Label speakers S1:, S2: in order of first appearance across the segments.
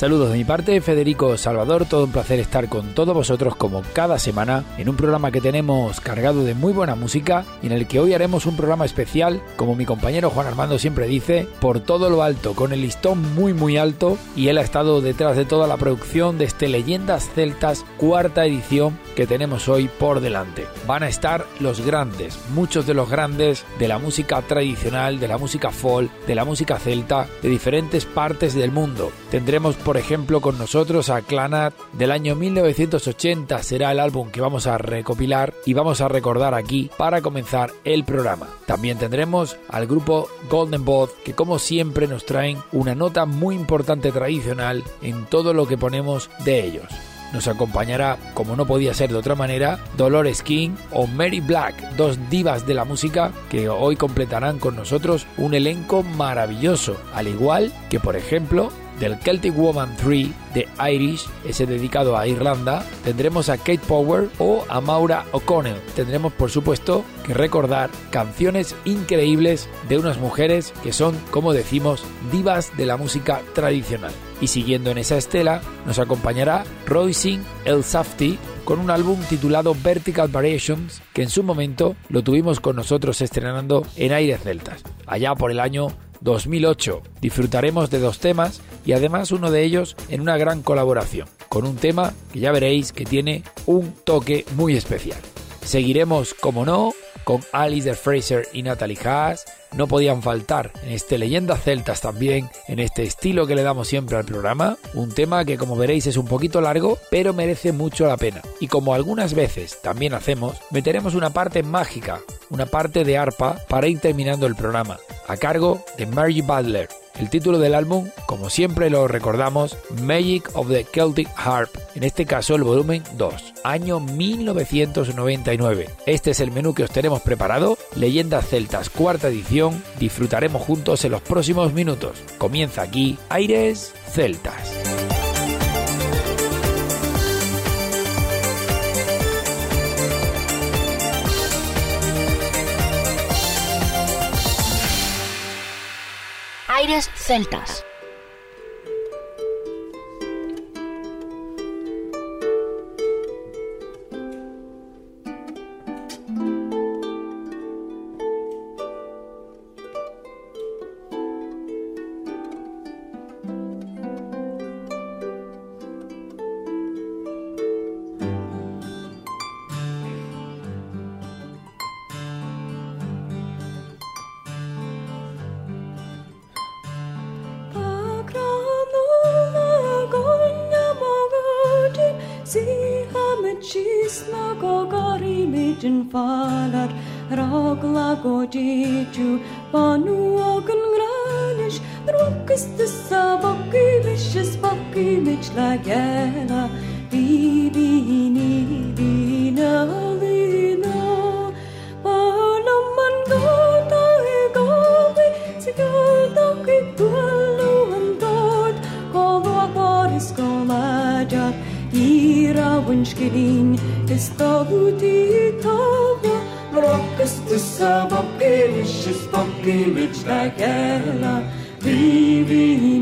S1: Saludos de mi parte, Federico Salvador, todo un placer estar con todos vosotros como cada semana en un programa que tenemos cargado de muy buena música y en el que hoy haremos un programa especial, como mi compañero Juan Armando siempre dice, por todo lo alto, con el listón muy muy alto y él ha estado detrás de toda la producción de este Leyendas Celtas cuarta edición que tenemos hoy por delante. Van a estar los grandes, muchos de los grandes de la música tradicional, de la música folk, de la música celta, de diferentes partes del mundo. Tendremos por ejemplo, con nosotros a Clanat del año 1980. Será el álbum que vamos a recopilar y vamos a recordar aquí para comenzar el programa. También tendremos al grupo Golden Boat, que como siempre nos traen una nota muy importante tradicional en todo lo que ponemos de ellos nos acompañará, como no podía ser de otra manera, Dolores King o Mary Black, dos divas de la música que hoy completarán con nosotros un elenco maravilloso, al igual que por ejemplo del Celtic Woman 3 de Irish, ese dedicado a Irlanda, tendremos a Kate Power o a Maura O'Connell. Tendremos, por supuesto, que recordar canciones increíbles de unas mujeres que son, como decimos, divas de la música tradicional. Y siguiendo en esa estela, nos acompañará Roycing El Safety con un álbum titulado Vertical Variations, que en su momento lo tuvimos con nosotros estrenando en Aires Celtas, allá por el año 2008. Disfrutaremos de dos temas y además uno de ellos en una gran colaboración, con un tema que ya veréis que tiene un toque muy especial. Seguiremos, como no, con Alice Fraser y Natalie Haas, no podían faltar en este Leyendas Celtas también, en este estilo que le damos siempre al programa, un tema que como veréis es un poquito largo, pero merece mucho la pena. Y como algunas veces también hacemos, meteremos una parte mágica, una parte de arpa para ir terminando el programa, a cargo de Mary Butler. El título del álbum, como siempre lo recordamos, Magic of the Celtic Harp, en este caso el volumen 2, año 1999. Este es el menú que os tenemos preparado, Leyendas Celtas, cuarta edición, disfrutaremos juntos en los próximos minutos. Comienza aquí Aires Celtas.
S2: Aires Celtas.
S3: Falar ragla godiju panu ogun granish rokis de sabaki vicious baki mich la gela bibi ni bina lina palaman gota e gavi sigata ki tualu andot kolo aparis koladar ira winshkilin tu savo pilišis pakilič la gela Vivi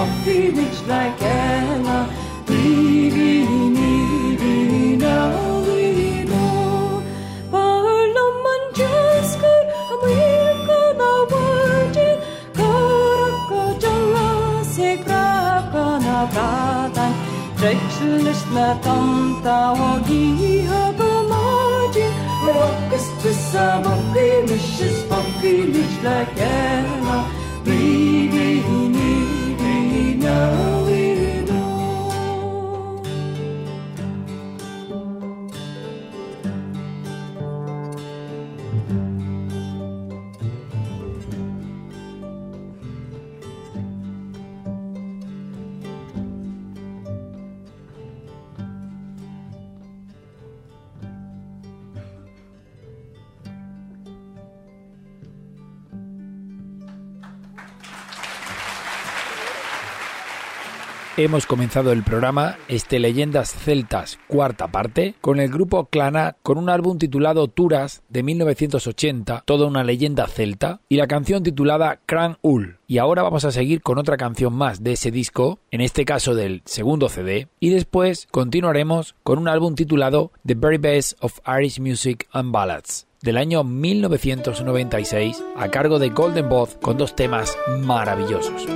S3: kaivišis popyvič laikena Lyvini, lyvina, lyno Parlaman jaskur Amerika na wajin Karaka jala se krapa na bratan Drejtlis na tamta wagi haba majin Rokas kaivišis popyvič laikena Lyvini,
S1: Hemos comenzado el programa Este Leyendas Celtas cuarta parte con el grupo Clana con un álbum titulado Turas de 1980, toda una leyenda celta, y la canción titulada Cran Ul. Y ahora vamos a seguir con otra canción más de ese disco, en este caso del segundo CD, y después continuaremos con un álbum titulado The Very Best of Irish Music and Ballads del año 1996 a cargo de Golden Both con dos temas maravillosos.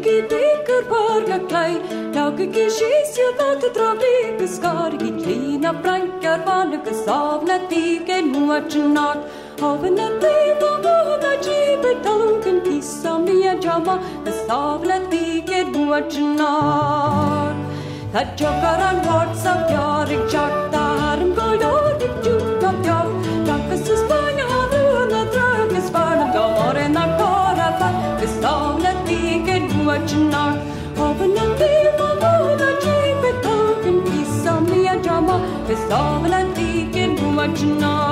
S3: Dekar parga klai Lauke ki shisya vate travli Beskargi klina brankar vanuka savna tike nuachinak Havna teva vana jibe talunkan kissa mia jama Besavla tike nuachinak That jokaran words of yarik jakta tike nuachinak Havna teva vana jibe talunkan kissa mia jama Besavla tike nuachinak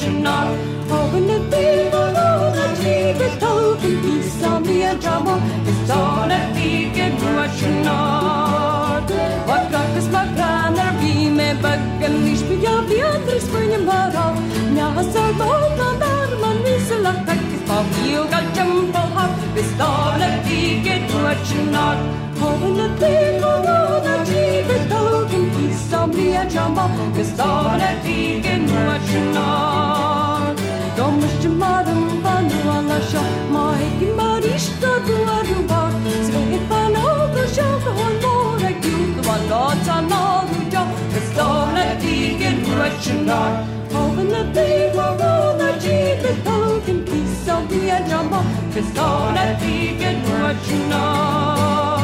S3: dvačina Ovne tiva vona čive taukin pisa mija džamo Te sare tige dvačina Vakrakas makranar vime baggan Išpija vjetris pojnje mara Njasa vona darman visela takkis Pa vilga jumbo hap Bestavla tige dvačina Ovne tiva vona čive taukin pisa mija džamo Te sare tige dvačina Domaš marum panu alasha Maiki marishta duaru bak Sve panoga shaka hon mora gyutu Valota naru ja Bestavla tige dvačina Ovne tiva vona čive taukin pisa mija džamo Bestavla tige dvačina
S4: Aires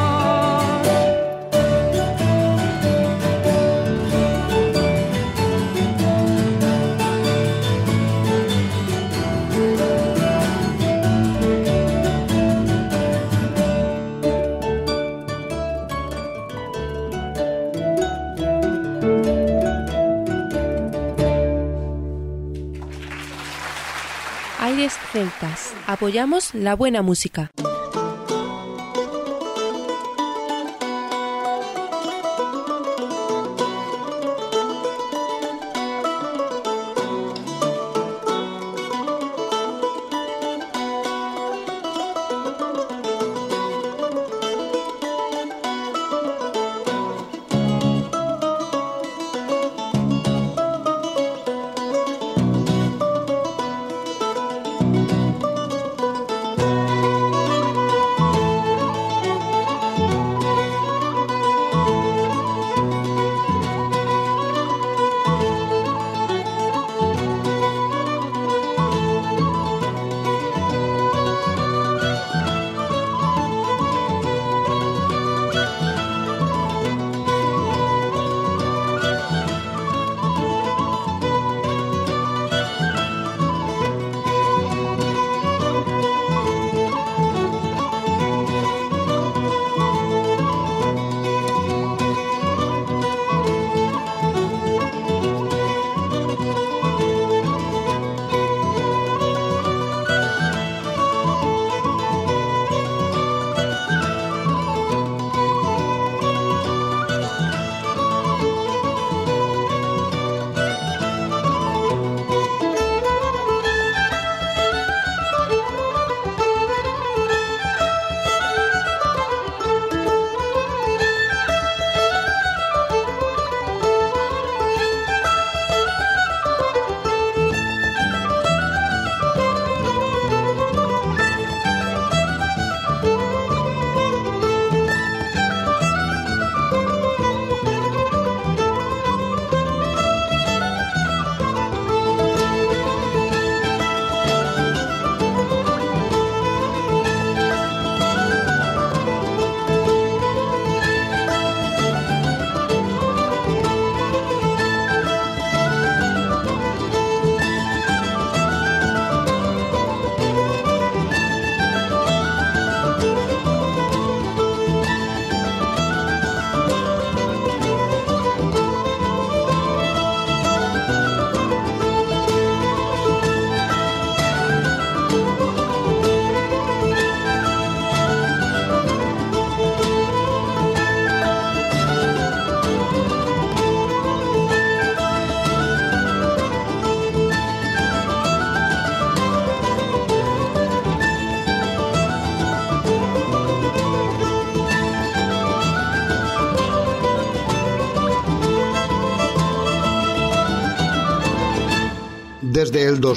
S4: Apoyamos la buena música.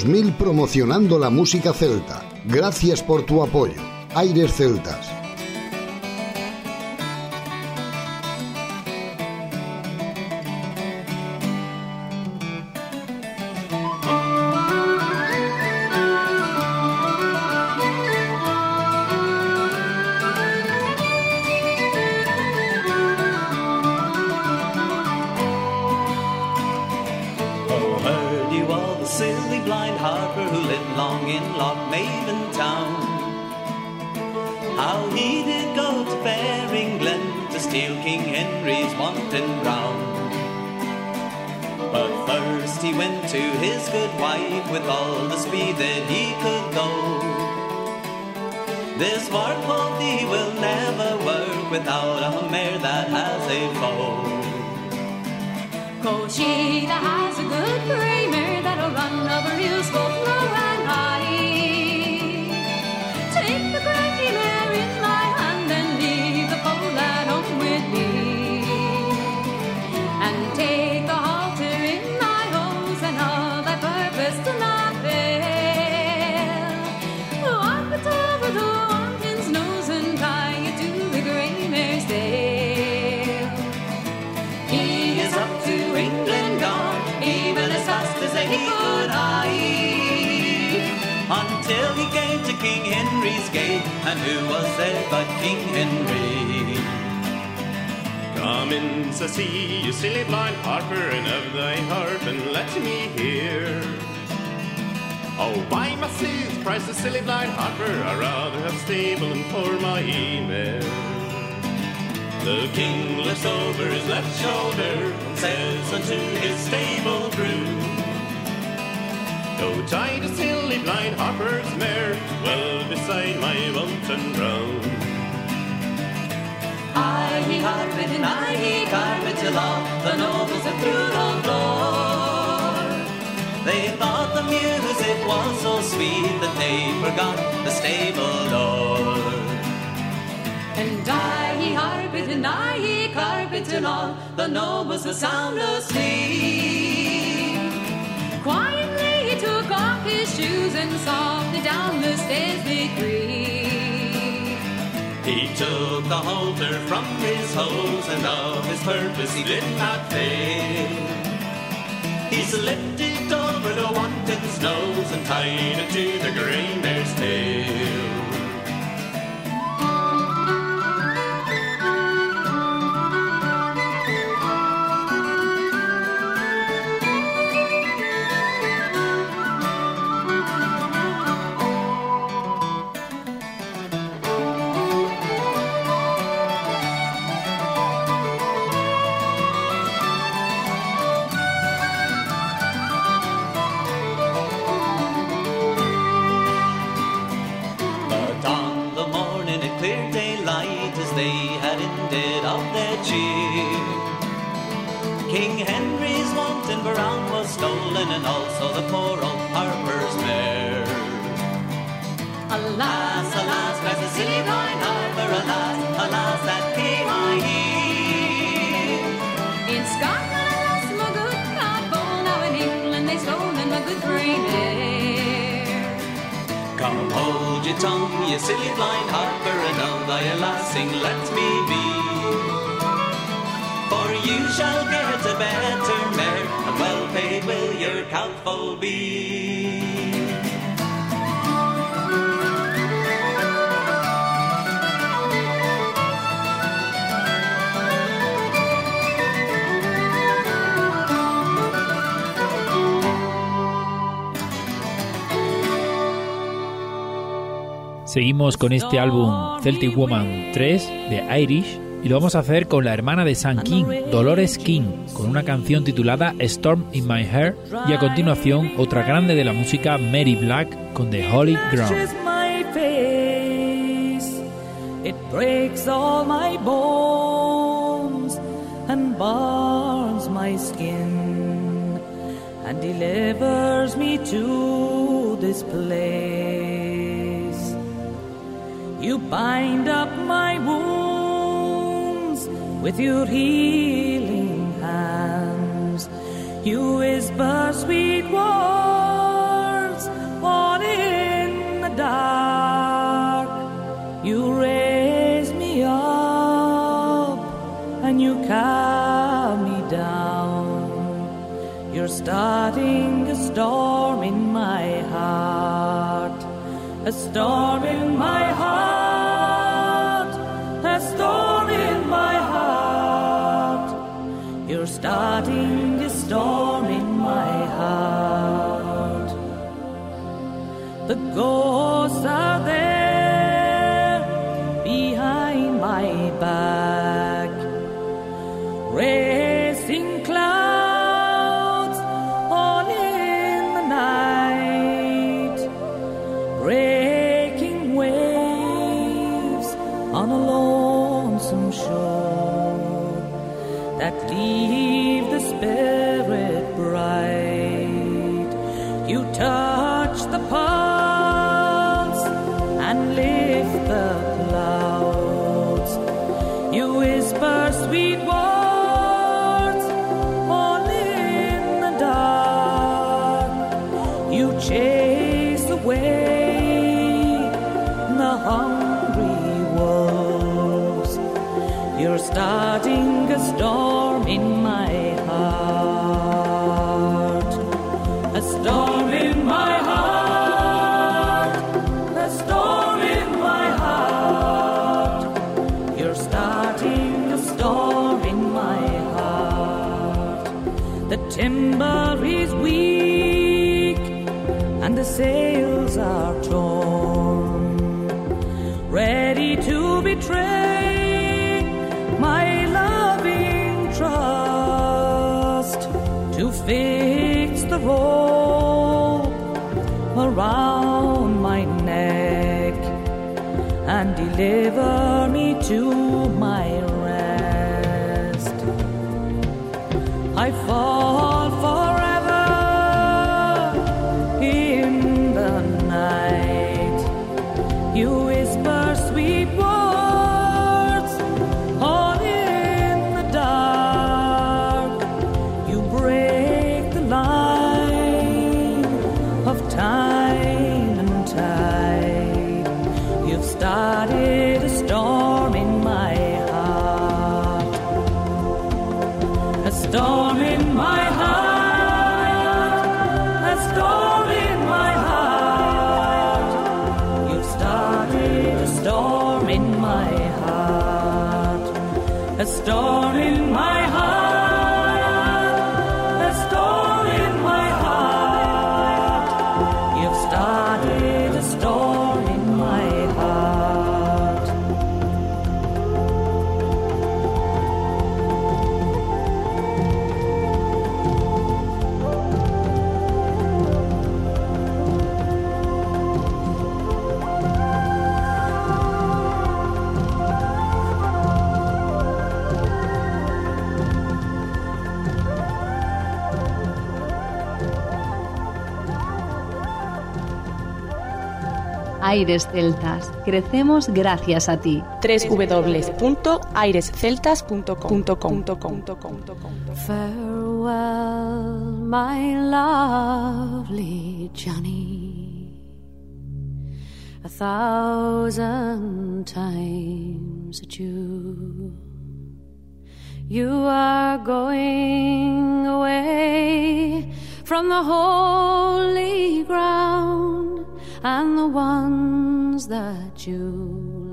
S5: 2000 promocionando la música celta. Gracias por tu apoyo. Aires Celtas.
S6: But King Henry?
S7: Come in, to see you silly blind harper, and of thy harp, and let me hear. Oh, why my you price the silly blind harper? I rather have stable and for my mare. The king looks over his left shoulder and says unto his stable groom, Go tie the silly blind harper's mare well beside my mountain ground.
S6: I he harped and I he carpet till all the nobles had through the door. They thought the music was so sweet that they forgot the stable door. And I he harped and I he carpet till all the nobles were sound asleep. Quietly he took off his shoes and softly down the stairs they creep. He took the halter from his hose and of his purpose he did not fail. He slipped it over the wanton's nose and tied it to the grey mare's tail. Your tongue, you silly blind harper, and of thy lassing let me be. For you shall get a better mare, and well paid will your countful be.
S1: Seguimos con este álbum Celtic Woman 3 de Irish y lo vamos a hacer con la hermana de Sam King, Dolores King, con una canción titulada Storm in My Hair y a continuación otra grande de la música Mary Black con The Holy Ground.
S3: Delivers me to this place. You bind up my wounds with your healing hands. You whisper sweet words all in the dark. You raise me up and you calm me down. You're starting a storm in my heart, a storm in my heart. Starting a storm in my heart. The ghosts storm in my heart. A storm in my heart. A storm in my heart. You're starting a storm in my heart. The timber is weak and the sails are torn ready to betray fix the rope around my neck and deliver me to my
S8: Aires Celtas, crecemos gracias a ti.
S9: www.airesceltas.com.
S10: Farewell, my lovely Johnny. A thousand times adieu. You are going away from the holy ground and the ones that you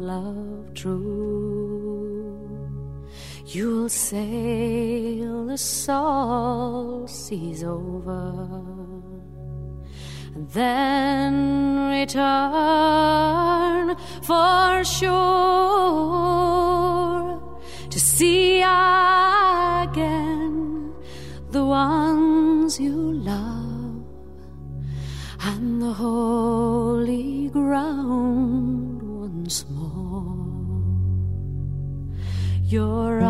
S10: love true. You'll sail the salt seas over and then return for sure to see again the ones you love and the holy ground once more. You're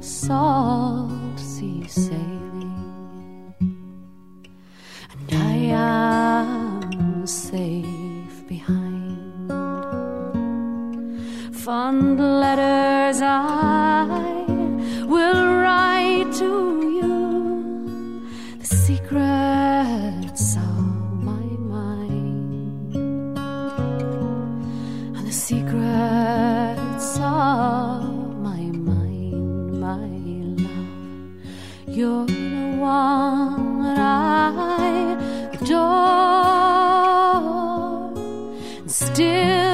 S10: salt sea sailing, and I am safe behind. Fond letters I will write to you, the secrets secrets of my mind, my love. You're the one I adore. Still.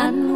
S10: And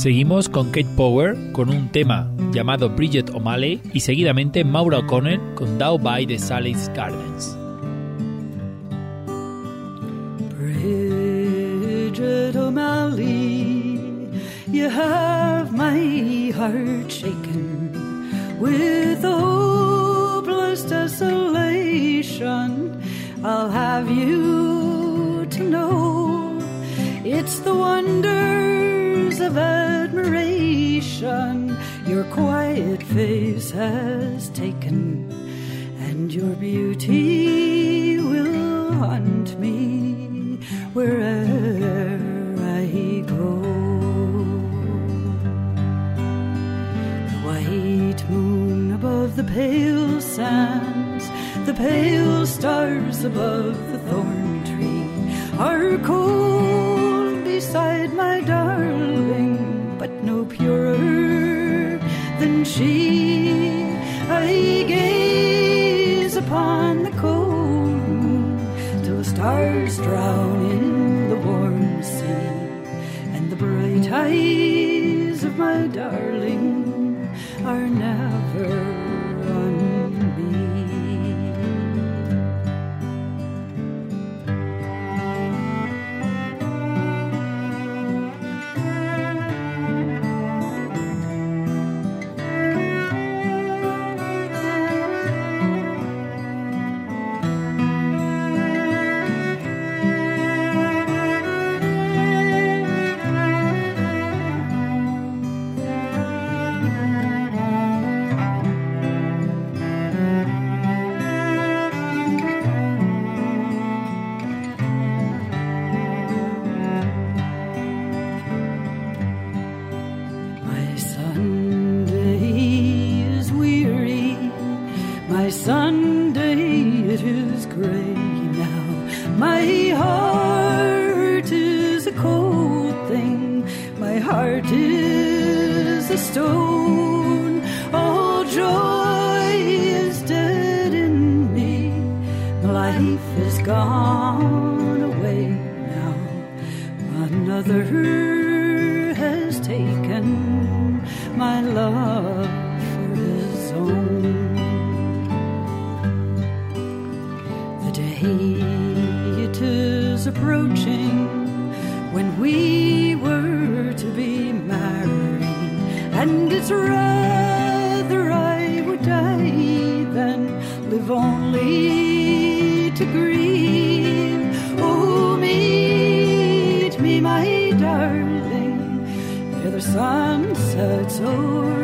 S1: Seguimos con Kate Power con un tema llamado Bridget O'Malley y seguidamente Maura O'Connell con Down by the Sally's Gardens.
S9: Bridget O'Malley, you have my heart shaken with hopeless desolation. I'll have you to know it's the wonders of your quiet face has taken, and your beauty will haunt me wherever I go. The white moon above the pale sands, the pale stars above the thorn tree are cold beside my darling, but no purer than she. I gaze upon the cold till the stars drown in the warm sea, and the bright eyes of my darling are never live only to grieve. Oh, meet me, my darling, ere the sun sets
S3: over.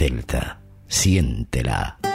S3: celta. Siéntela.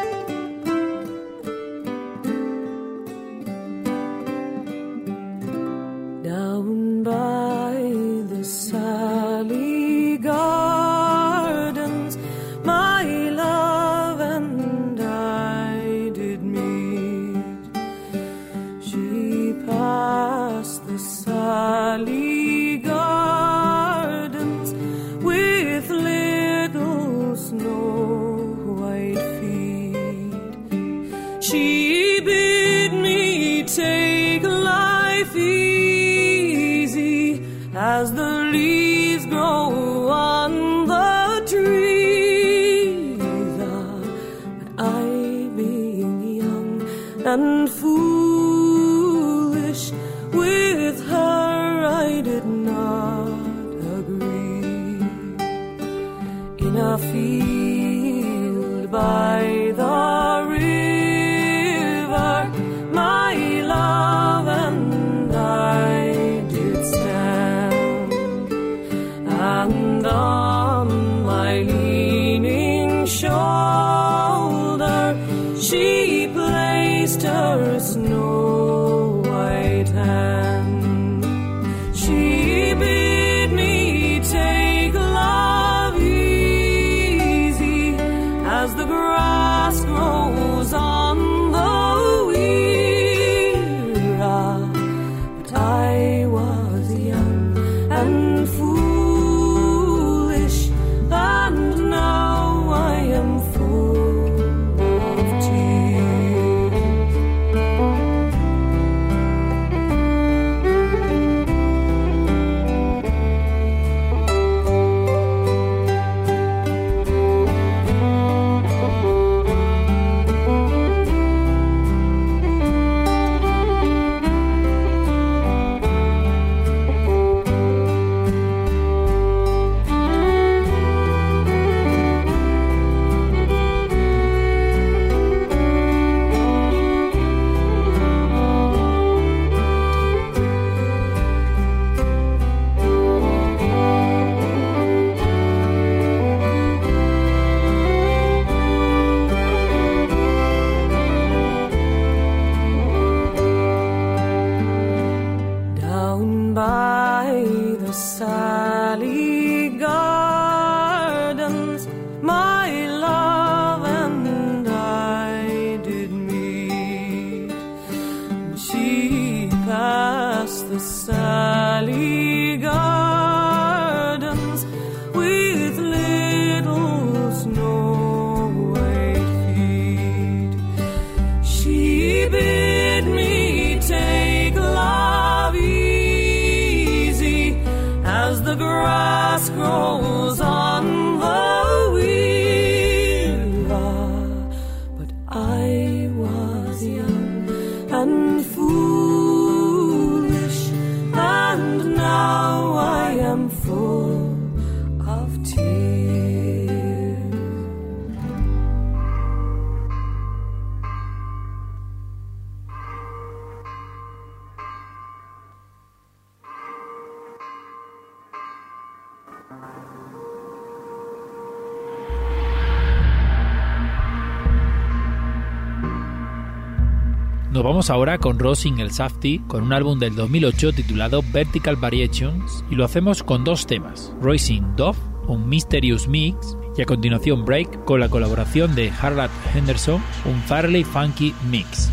S10: Vamos ahora con Rosing el Safety con un álbum del 2008 titulado Vertical Variations y lo hacemos con dos temas, Racing Dove, un Mysterious Mix y a continuación Break con la colaboración de Harlan Henderson, un Fairly Funky Mix.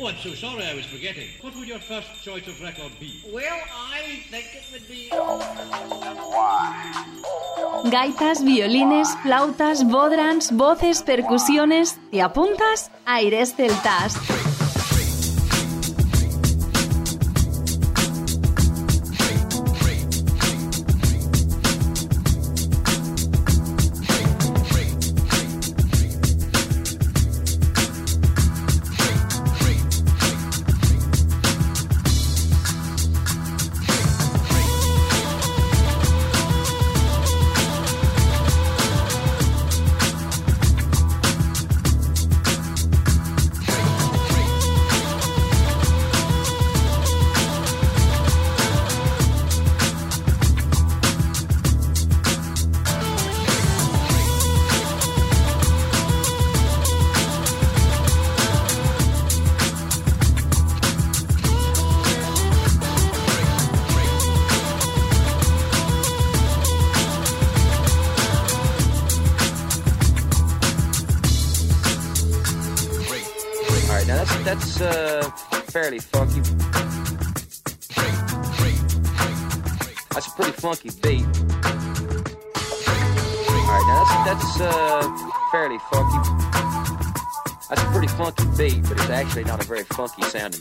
S11: Oh, I'm so sorry I was forgetting. What would your first choice of record be?
S12: Well, I think it would be.
S8: Gaitas, violines, flautas, bodrans, voces, percusiones. ¿Te apuntas? Aires celtas.
S13: Funky sounding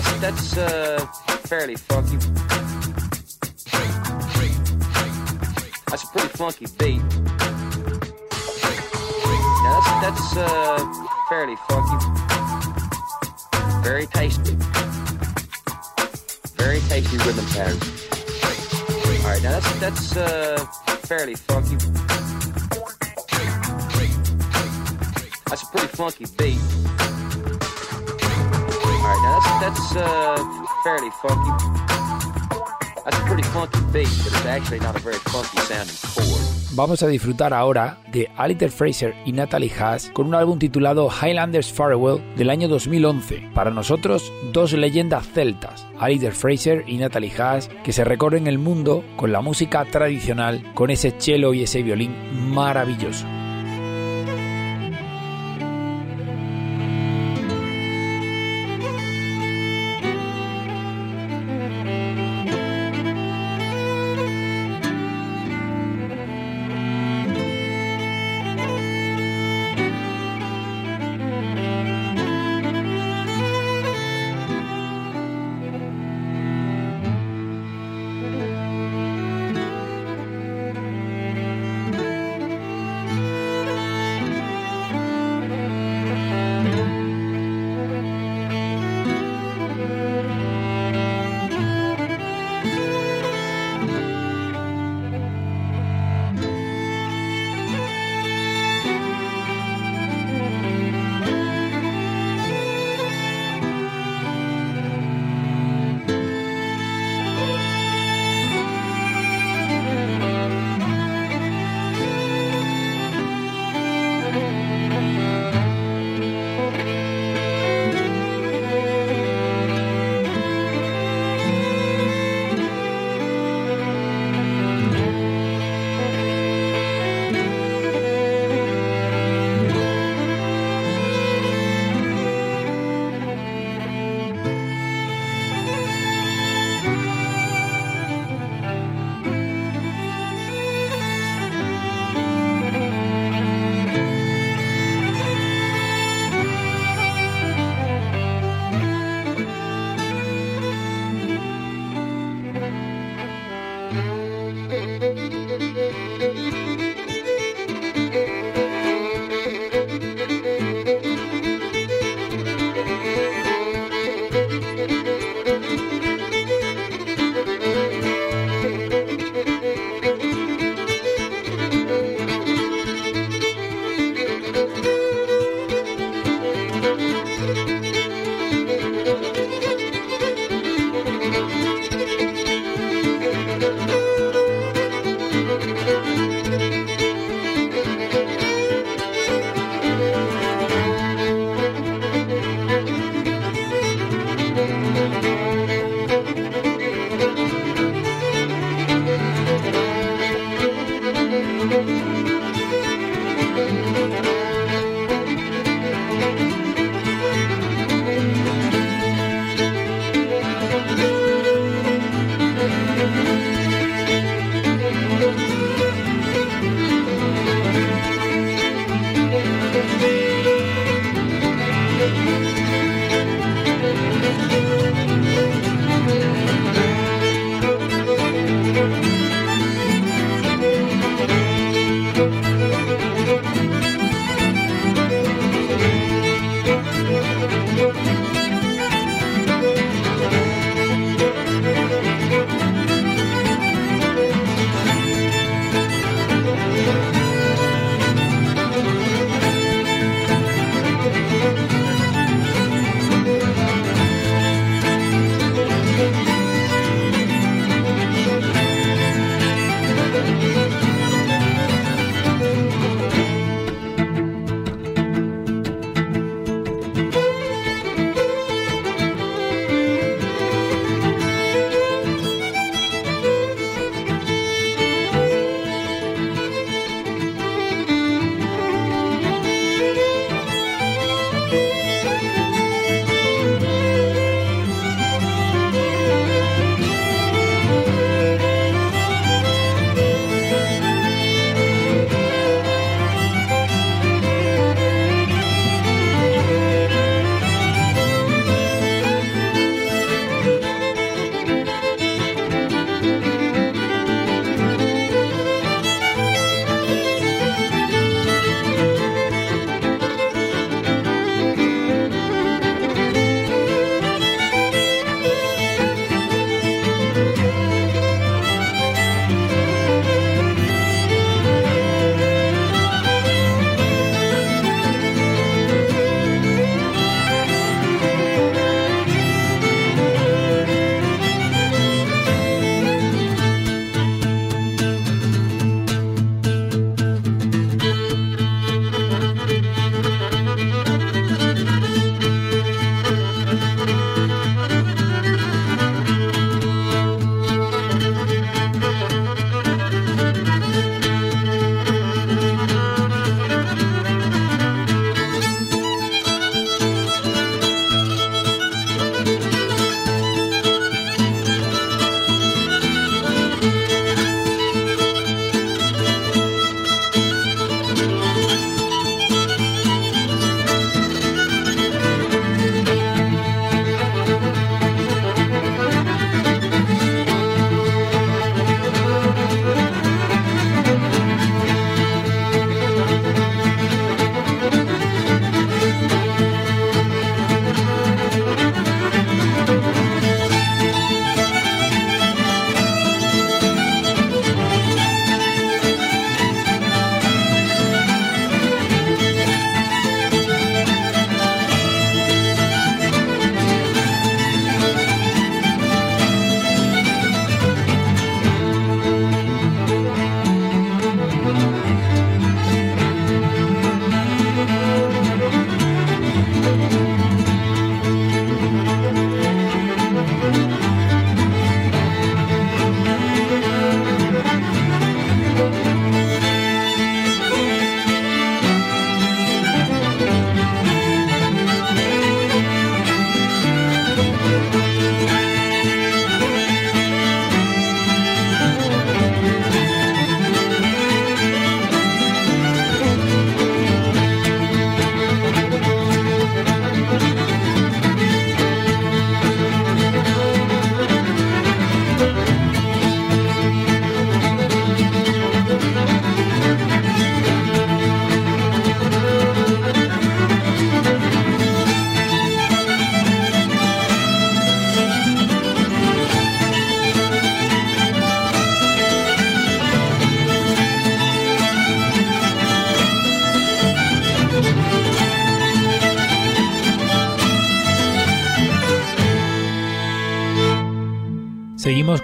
S13: that's that's uh, fairly funky. That's a pretty funky beat. Now that's that's uh, fairly funky. Very tasty. Very tasty rhythm pattern. All right, now that's that's uh, fairly funky. That's a pretty funky beat. Now that's that's uh, fairly funky. That's a pretty funky beat, but it's actually not a very funky sounding chord.
S1: Vamos a disfrutar ahora de Alistair Fraser y Natalie Haas con un álbum titulado Highlanders Farewell del año 2011. Para nosotros, dos leyendas celtas, Alistair Fraser y Natalie Haas, que se recorren el mundo con la música tradicional, con ese cello y ese violín maravilloso.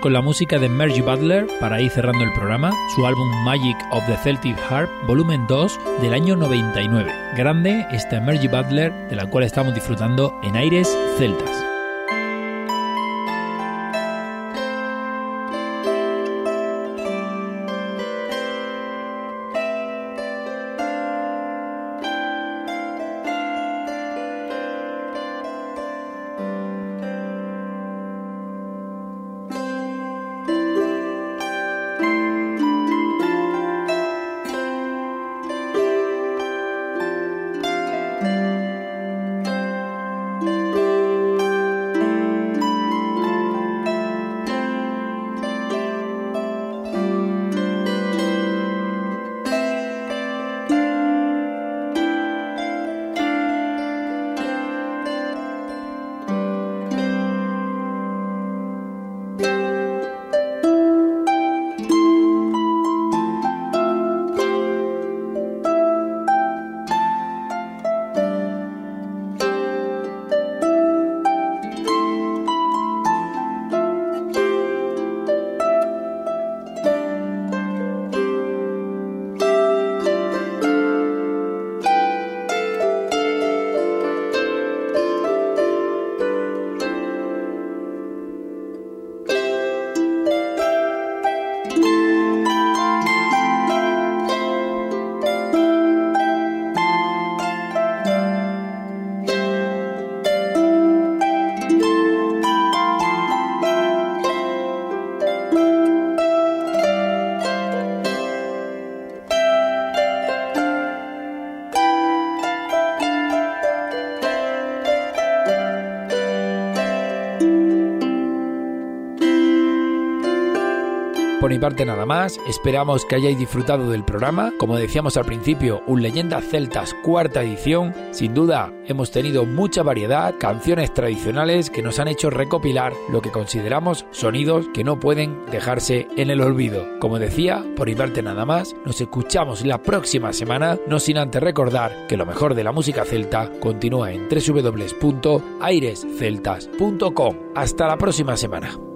S1: Con la música de Mergy Butler para ir cerrando el programa, su álbum Magic of the Celtic Harp, volumen 2 del año 99. Grande esta Mergy Butler de la cual estamos disfrutando en Aires Celtas. Nada más. Esperamos que hayáis disfrutado del programa. Como decíamos al principio, un Leyenda Celtas cuarta edición. Sin duda, hemos tenido mucha variedad, canciones tradicionales que nos han hecho recopilar lo que consideramos sonidos que no pueden dejarse en el olvido. Como decía, por mi parte nada más, nos escuchamos la próxima semana, no sin antes recordar que lo mejor de la música celta continúa en www.airesceltas.com. Hasta la próxima semana.